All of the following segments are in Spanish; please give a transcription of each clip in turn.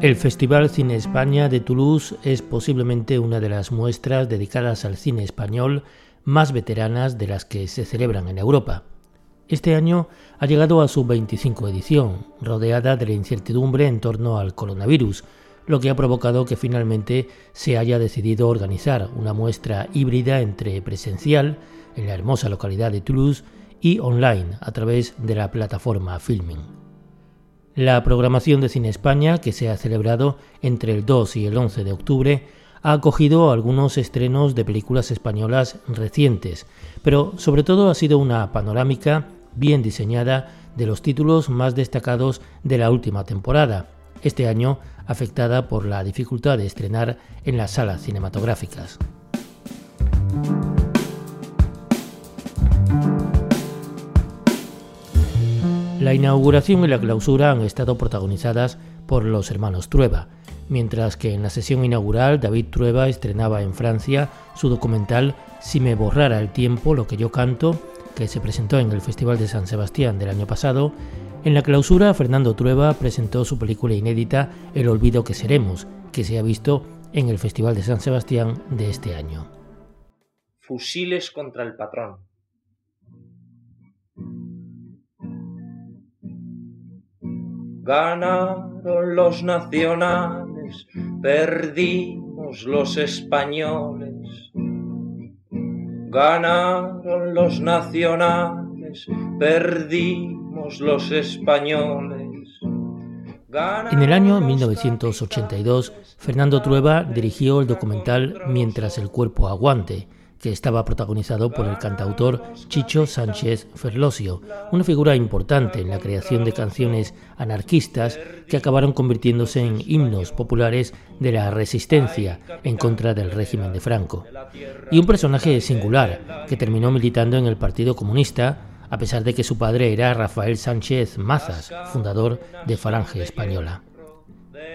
El Festival Cine España de Toulouse es posiblemente una de las muestras dedicadas al cine español más veteranas de las que se celebran en Europa. Este año ha llegado a su 25 edición, rodeada de la incertidumbre en torno al coronavirus, lo que ha provocado que finalmente se haya decidido organizar una muestra híbrida entre presencial, en la hermosa localidad de Toulouse, y online a través de la plataforma Filming. La programación de Cine España, que se ha celebrado entre el 2 y el 11 de octubre, ha acogido algunos estrenos de películas españolas recientes, pero sobre todo ha sido una panorámica bien diseñada de los títulos más destacados de la última temporada, este año afectada por la dificultad de estrenar en las salas cinematográficas. La inauguración y la clausura han estado protagonizadas por los hermanos Trueba, mientras que en la sesión inaugural David Trueba estrenaba en Francia su documental Si me borrara el tiempo, lo que yo canto, que se presentó en el Festival de San Sebastián del año pasado. En la clausura, Fernando Trueba presentó su película inédita El olvido que seremos, que se ha visto en el Festival de San Sebastián de este año. Fusiles contra el patrón. Ganaron los nacionales, perdimos los españoles. Ganaron los nacionales, perdimos los españoles. En el año 1982, Fernando Trueba dirigió el documental Mientras el cuerpo aguante, que estaba protagonizado por el cantautor Chicho Sánchez Ferlosio, una figura importante en la creación de canciones anarquistas que acabaron convirtiéndose en himnos populares de la resistencia en contra del régimen de Franco. Y un personaje singular que terminó militando en el Partido Comunista a pesar de que su padre era Rafael Sánchez Mazas, fundador de Falange Española.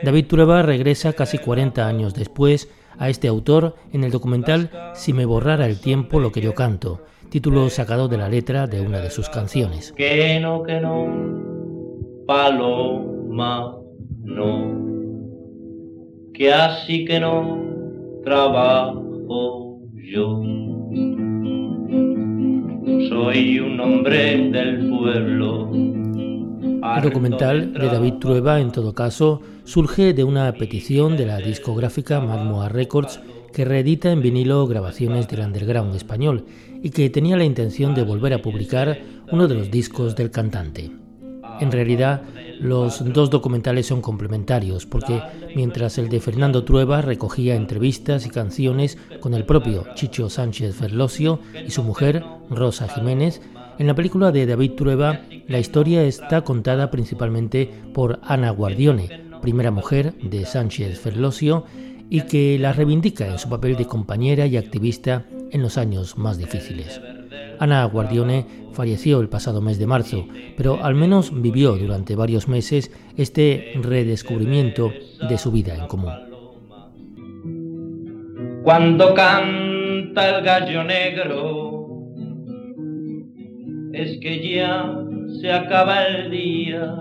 David Trueba regresa casi 40 años después a este autor en el documental Si me borrara el tiempo lo que yo canto, título sacado de la letra de una de sus canciones. Que no, que no, paloma, no, que así que no trabajo yo. Soy un hombre del pueblo el documental de David Trueba, en todo caso, surge de una petición de la discográfica Marmoa Records que reedita en vinilo grabaciones del underground español y que tenía la intención de volver a publicar uno de los discos del cantante. En realidad, los dos documentales son complementarios porque mientras el de Fernando Trueba recogía entrevistas y canciones con el propio Chicho Sánchez Ferlosio y su mujer, Rosa Jiménez, en la película de David Trueba, la historia está contada principalmente por Ana Guardione, primera mujer de Sánchez Ferlosio, y que la reivindica en su papel de compañera y activista en los años más difíciles. Ana Guardione falleció el pasado mes de marzo, pero al menos vivió durante varios meses este redescubrimiento de su vida en común. Cuando canta el gallo negro, es que ya se acaba el día.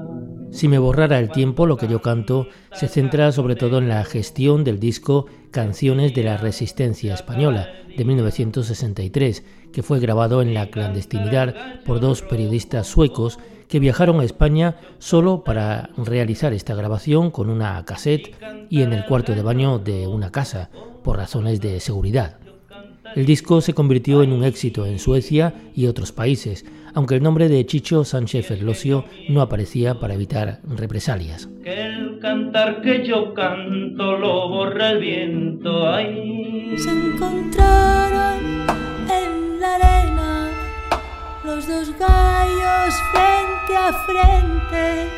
Si me borrara el tiempo, lo que yo canto se centra sobre todo en la gestión del disco Canciones de la Resistencia Española de 1963, que fue grabado en la clandestinidad por dos periodistas suecos que viajaron a España solo para realizar esta grabación con una cassette y en el cuarto de baño de una casa, por razones de seguridad. El disco se convirtió en un éxito en Suecia y otros países, aunque el nombre de Chicho Sánchez Ferlosio no aparecía para evitar represalias. el cantar que yo canto lo borra el viento. Se encontraron en la arena los dos gallos frente a frente.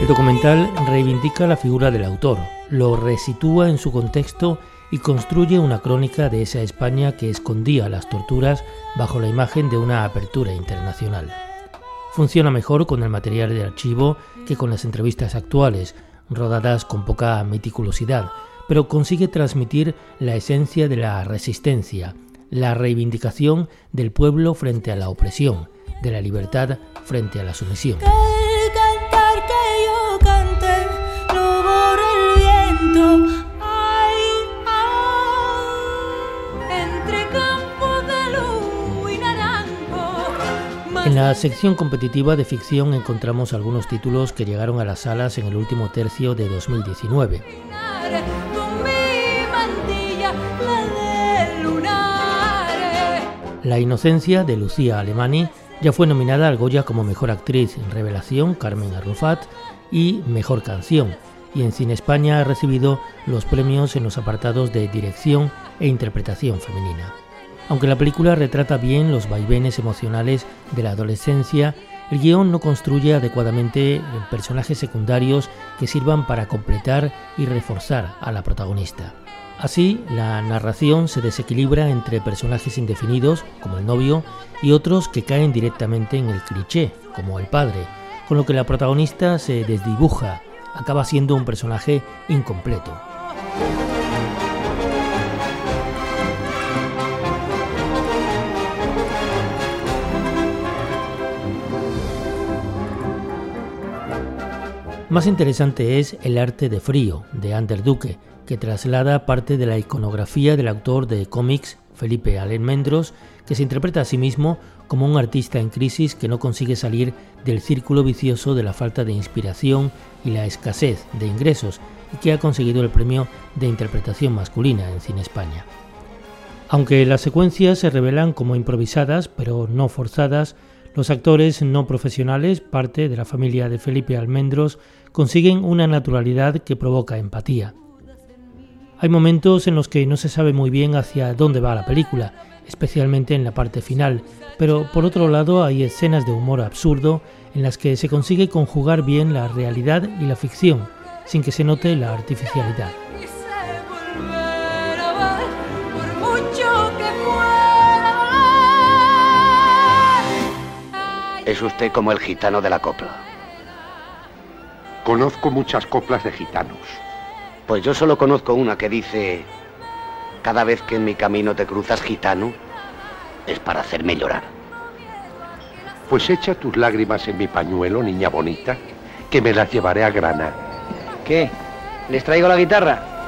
El documental reivindica la figura del autor, lo resitúa en su contexto y construye una crónica de esa España que escondía las torturas bajo la imagen de una apertura internacional. Funciona mejor con el material de archivo que con las entrevistas actuales, rodadas con poca meticulosidad, pero consigue transmitir la esencia de la resistencia, la reivindicación del pueblo frente a la opresión, de la libertad frente a la sumisión. En la sección competitiva de ficción encontramos algunos títulos que llegaron a las salas en el último tercio de 2019. La inocencia de Lucía Alemani ya fue nominada al Goya como Mejor Actriz en Revelación, Carmen Arrufat, y Mejor Canción, y en Cine España ha recibido los premios en los apartados de Dirección e Interpretación Femenina. Aunque la película retrata bien los vaivenes emocionales de la adolescencia, el guion no construye adecuadamente personajes secundarios que sirvan para completar y reforzar a la protagonista. Así, la narración se desequilibra entre personajes indefinidos, como el novio, y otros que caen directamente en el cliché, como el padre, con lo que la protagonista se desdibuja, acaba siendo un personaje incompleto. Más interesante es El arte de frío, de Ander Duque, que traslada parte de la iconografía del autor de cómics Felipe Almendros, que se interpreta a sí mismo como un artista en crisis que no consigue salir del círculo vicioso de la falta de inspiración y la escasez de ingresos, y que ha conseguido el premio de interpretación masculina en Cine España. Aunque las secuencias se revelan como improvisadas, pero no forzadas, los actores no profesionales, parte de la familia de Felipe Almendros, consiguen una naturalidad que provoca empatía. Hay momentos en los que no se sabe muy bien hacia dónde va la película, especialmente en la parte final, pero por otro lado hay escenas de humor absurdo en las que se consigue conjugar bien la realidad y la ficción, sin que se note la artificialidad. Es usted como el gitano de la copla. Conozco muchas coplas de gitanos. Pues yo solo conozco una que dice, cada vez que en mi camino te cruzas gitano, es para hacerme llorar. Pues echa tus lágrimas en mi pañuelo, niña bonita, que me las llevaré a Grana. ¿Qué? ¿Les traigo la guitarra?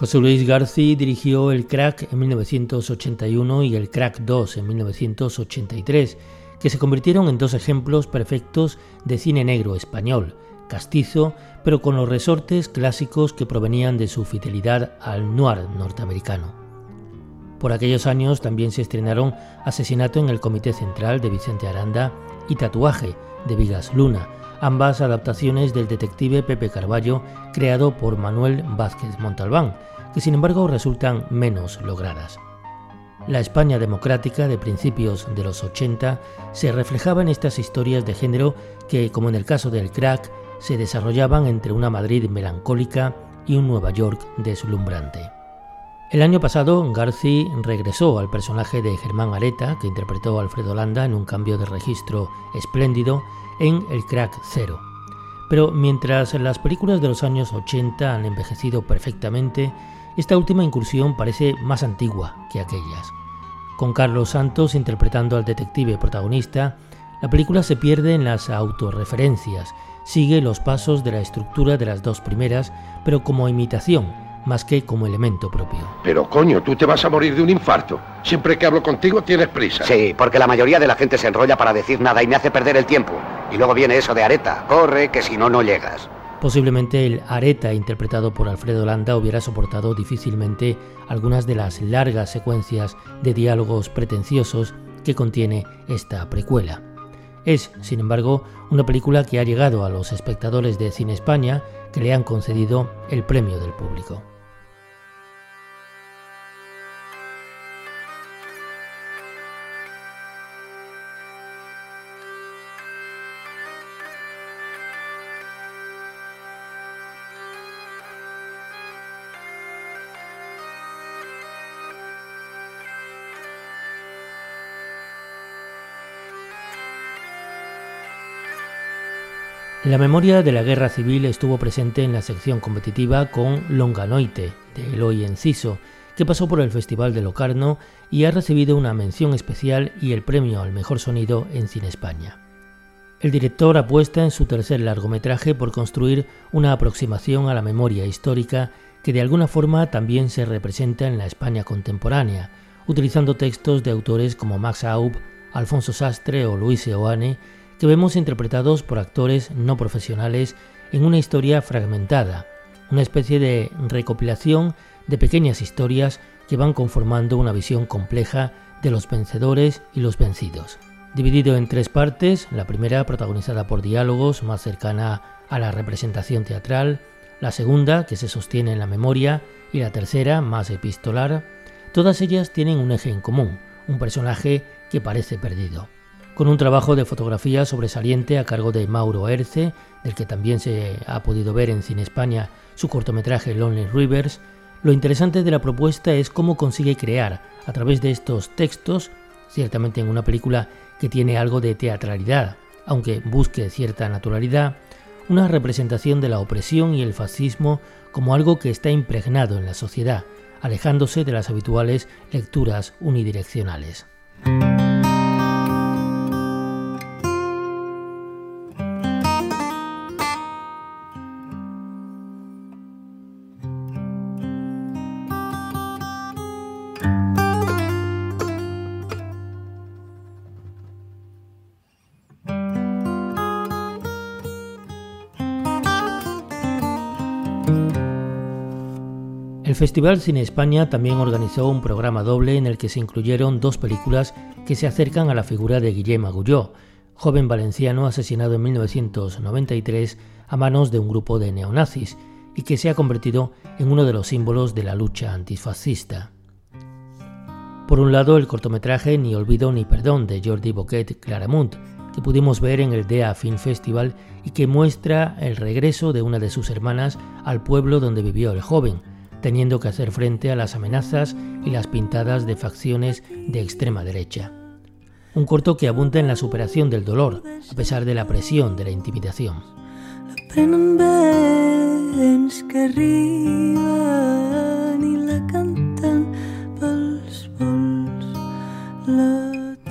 José Luis García dirigió El Crack en 1981 y El Crack 2 en 1983, que se convirtieron en dos ejemplos perfectos de cine negro español, castizo, pero con los resortes clásicos que provenían de su fidelidad al noir norteamericano. Por aquellos años también se estrenaron Asesinato en el Comité Central de Vicente Aranda y Tatuaje de Vigas Luna, ambas adaptaciones del detective Pepe Carballo creado por Manuel Vázquez Montalbán, que sin embargo resultan menos logradas. La España democrática de principios de los 80 se reflejaba en estas historias de género que, como en el caso del crack, se desarrollaban entre una Madrid melancólica y un Nueva York deslumbrante. El año pasado, Garci regresó al personaje de Germán Areta, que interpretó a Alfredo Landa en un cambio de registro espléndido en El Crack Zero. Pero mientras las películas de los años 80 han envejecido perfectamente, esta última incursión parece más antigua que aquellas. Con Carlos Santos interpretando al detective protagonista, la película se pierde en las autorreferencias, sigue los pasos de la estructura de las dos primeras, pero como imitación, más que como elemento propio. Pero coño, tú te vas a morir de un infarto. Siempre que hablo contigo tienes prisa. Sí, porque la mayoría de la gente se enrolla para decir nada y me hace perder el tiempo. Y luego viene eso de areta, corre, que si no, no llegas. Posiblemente el Areta interpretado por Alfredo Landa hubiera soportado difícilmente algunas de las largas secuencias de diálogos pretenciosos que contiene esta precuela. Es, sin embargo, una película que ha llegado a los espectadores de Cine España que le han concedido el premio del público. La memoria de la guerra civil estuvo presente en la sección competitiva con Longanoite, de Eloy Enciso, que pasó por el Festival de Locarno y ha recibido una mención especial y el premio al mejor sonido en Cine España. El director apuesta en su tercer largometraje por construir una aproximación a la memoria histórica que de alguna forma también se representa en la España contemporánea, utilizando textos de autores como Max Aub, Alfonso Sastre o Luis Eoane, que vemos interpretados por actores no profesionales en una historia fragmentada, una especie de recopilación de pequeñas historias que van conformando una visión compleja de los vencedores y los vencidos. Dividido en tres partes, la primera protagonizada por diálogos más cercana a la representación teatral, la segunda que se sostiene en la memoria y la tercera más epistolar, todas ellas tienen un eje en común, un personaje que parece perdido. Con un trabajo de fotografía sobresaliente a cargo de Mauro Erce, del que también se ha podido ver en Cine España su cortometraje Lonely Rivers, lo interesante de la propuesta es cómo consigue crear, a través de estos textos, ciertamente en una película que tiene algo de teatralidad, aunque busque cierta naturalidad, una representación de la opresión y el fascismo como algo que está impregnado en la sociedad, alejándose de las habituales lecturas unidireccionales. El Festival Cine España también organizó un programa doble en el que se incluyeron dos películas que se acercan a la figura de Guillem Agulló, joven valenciano asesinado en 1993 a manos de un grupo de neonazis y que se ha convertido en uno de los símbolos de la lucha antifascista. Por un lado, el cortometraje Ni olvido ni perdón de Jordi Boquet Claramunt, que pudimos ver en el DEA Film Festival y que muestra el regreso de una de sus hermanas al pueblo donde vivió el joven, teniendo que hacer frente a las amenazas y las pintadas de facciones de extrema derecha. Un corto que abunda en la superación del dolor, a pesar de la presión de la intimidación.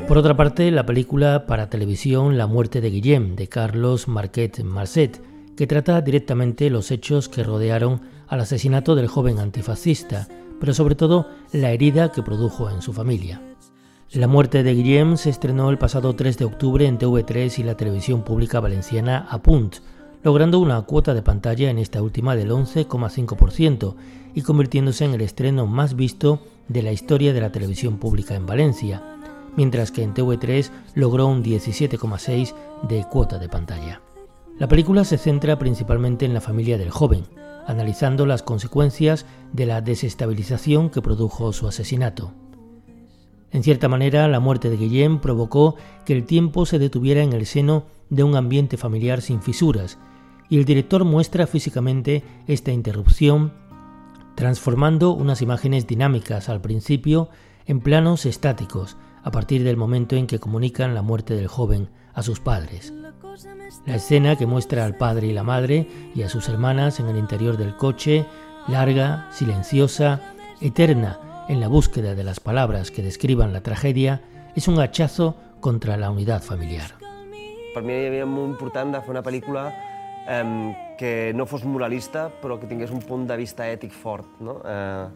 Por otra parte, la película para televisión La muerte de Guillem, de Carlos Marquet Marcet, que trata directamente los hechos que rodearon al asesinato del joven antifascista, pero sobre todo la herida que produjo en su familia. La muerte de Guillem se estrenó el pasado 3 de octubre en TV3 y la televisión pública valenciana Apunt, logrando una cuota de pantalla en esta última del 11,5% y convirtiéndose en el estreno más visto de la historia de la televisión pública en Valencia, mientras que en TV3 logró un 17,6% de cuota de pantalla. La película se centra principalmente en la familia del joven, analizando las consecuencias de la desestabilización que produjo su asesinato. En cierta manera, la muerte de Guillem provocó que el tiempo se detuviera en el seno de un ambiente familiar sin fisuras, y el director muestra físicamente esta interrupción, transformando unas imágenes dinámicas al principio en planos estáticos, a partir del momento en que comunican la muerte del joven a sus padres. La escena que muestra al padre y la madre y a sus hermanas en el interior del coche, larga, silenciosa, eterna en la búsqueda de las palabras que describan la tragedia, es un hachazo contra la unidad familiar. Para mí era muy importante hacer una película em, que no fuese moralista, pero que tuviese un punto de vista ético fuerte. ¿no? Eh,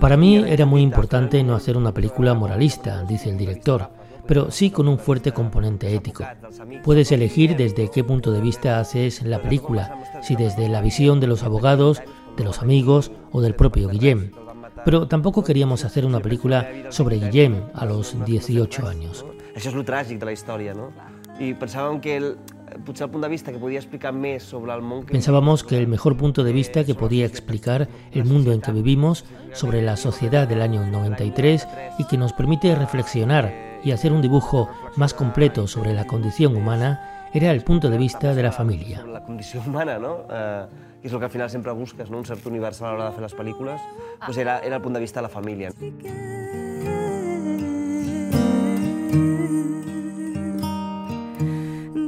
Para mí era muy importante no hacer una película moralista, dice el director pero sí con un fuerte componente ético. Puedes elegir desde qué punto de vista haces la película, si desde la visión de los abogados, de los amigos o del propio Guillem. Pero tampoco queríamos hacer una película sobre Guillem a los 18 años. Eso es lo trágico de la historia, ¿no? Y pensaban que el, de vista que explicar sobre el. Pensábamos que el mejor punto de vista que podía explicar el mundo en que vivimos, sobre la sociedad del año 93 y que nos permite reflexionar y hacer un dibujo más completo sobre la condición humana era el punto de vista de la familia. La condición humana, ¿no? Eh, es lo que al final siempre buscas, ¿no? un cierto universal a la hora de hacer las películas, pues era, era el punto de vista de la familia.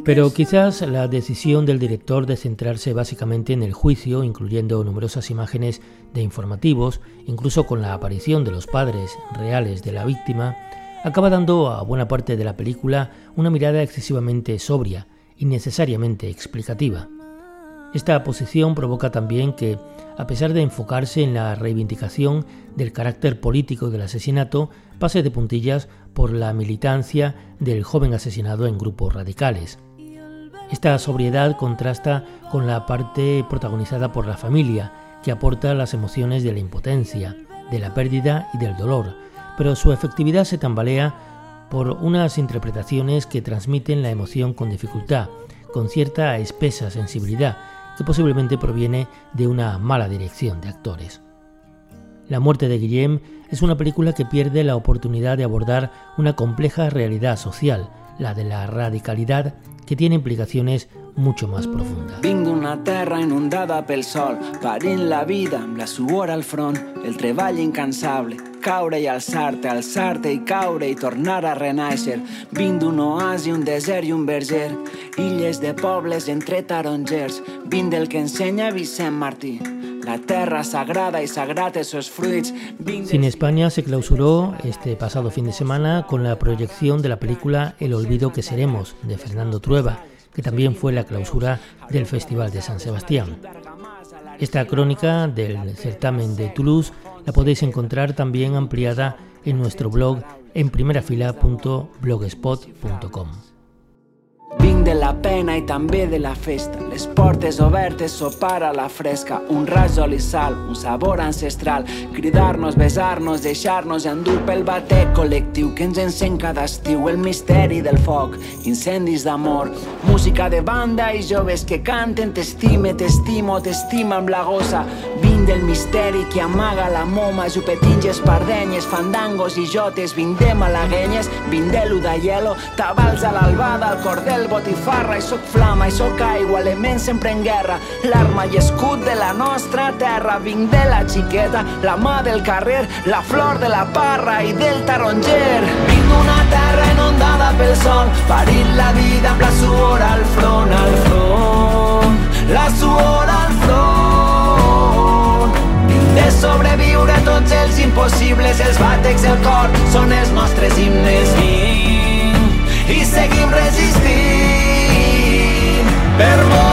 Pero quizás la decisión del director de centrarse básicamente en el juicio, incluyendo numerosas imágenes de informativos, incluso con la aparición de los padres reales de la víctima, acaba dando a buena parte de la película una mirada excesivamente sobria, y necesariamente explicativa. Esta posición provoca también que, a pesar de enfocarse en la reivindicación del carácter político del asesinato, pase de puntillas por la militancia del joven asesinado en grupos radicales. Esta sobriedad contrasta con la parte protagonizada por la familia, que aporta las emociones de la impotencia, de la pérdida y del dolor, pero su efectividad se tambalea por unas interpretaciones que transmiten la emoción con dificultad, con cierta espesa sensibilidad, que posiblemente proviene de una mala dirección de actores. La muerte de Guillem es una película que pierde la oportunidad de abordar una compleja realidad social, la de la radicalidad, que tiene implicaciones mucho más profundas. Vinc d'una terra inundada pel sol, parint la vida la suor al front, el treball incansable, caure i alçar-te, alçar-te i caure i tornar a renaixer. Vinc d'un oasi, un desert i un verger, illes de pobles entre tarongers. Vinc del que ensenya Vicent Martí, la tierra sagrada y sagrada esos fruits. Cine España se clausuró este pasado fin de semana con la proyección de la película El olvido que seremos de Fernando Trueba, que también fue la clausura del Festival de San Sebastián. Esta crónica del certamen de Toulouse la podéis encontrar también ampliada en nuestro blog en primerafila.blogspot.com. De la pena i també de la festa. Les portes obertes, sopar la fresca, un raig d'oli sal, un sabor ancestral, cridar-nos, besar-nos, deixar-nos endur pel col·lectiu que ens encén el misteri del foc, incendis d'amor, música de banda i joves que canten. T'estime, t'estimo, t'estima amb la gossa. Vinc del misteri que amaga la moma, jupetins, espardenyes, fandangos i jotes, vinc de malaguenyes, vinc de l'udaielo, tabals a l'albada, al cordel el botifarra i sóc flama i sóc aigua, element sempre en guerra, l'arma i escut de la nostra terra. Vinc de la xiqueta, la mà del carrer, la flor de la parra i del taronger. Vinc d'una terra inundada pel sol, parint impossibles, els bàtecs, el cor, són els nostres himnes. Vinc i seguim resistint per molt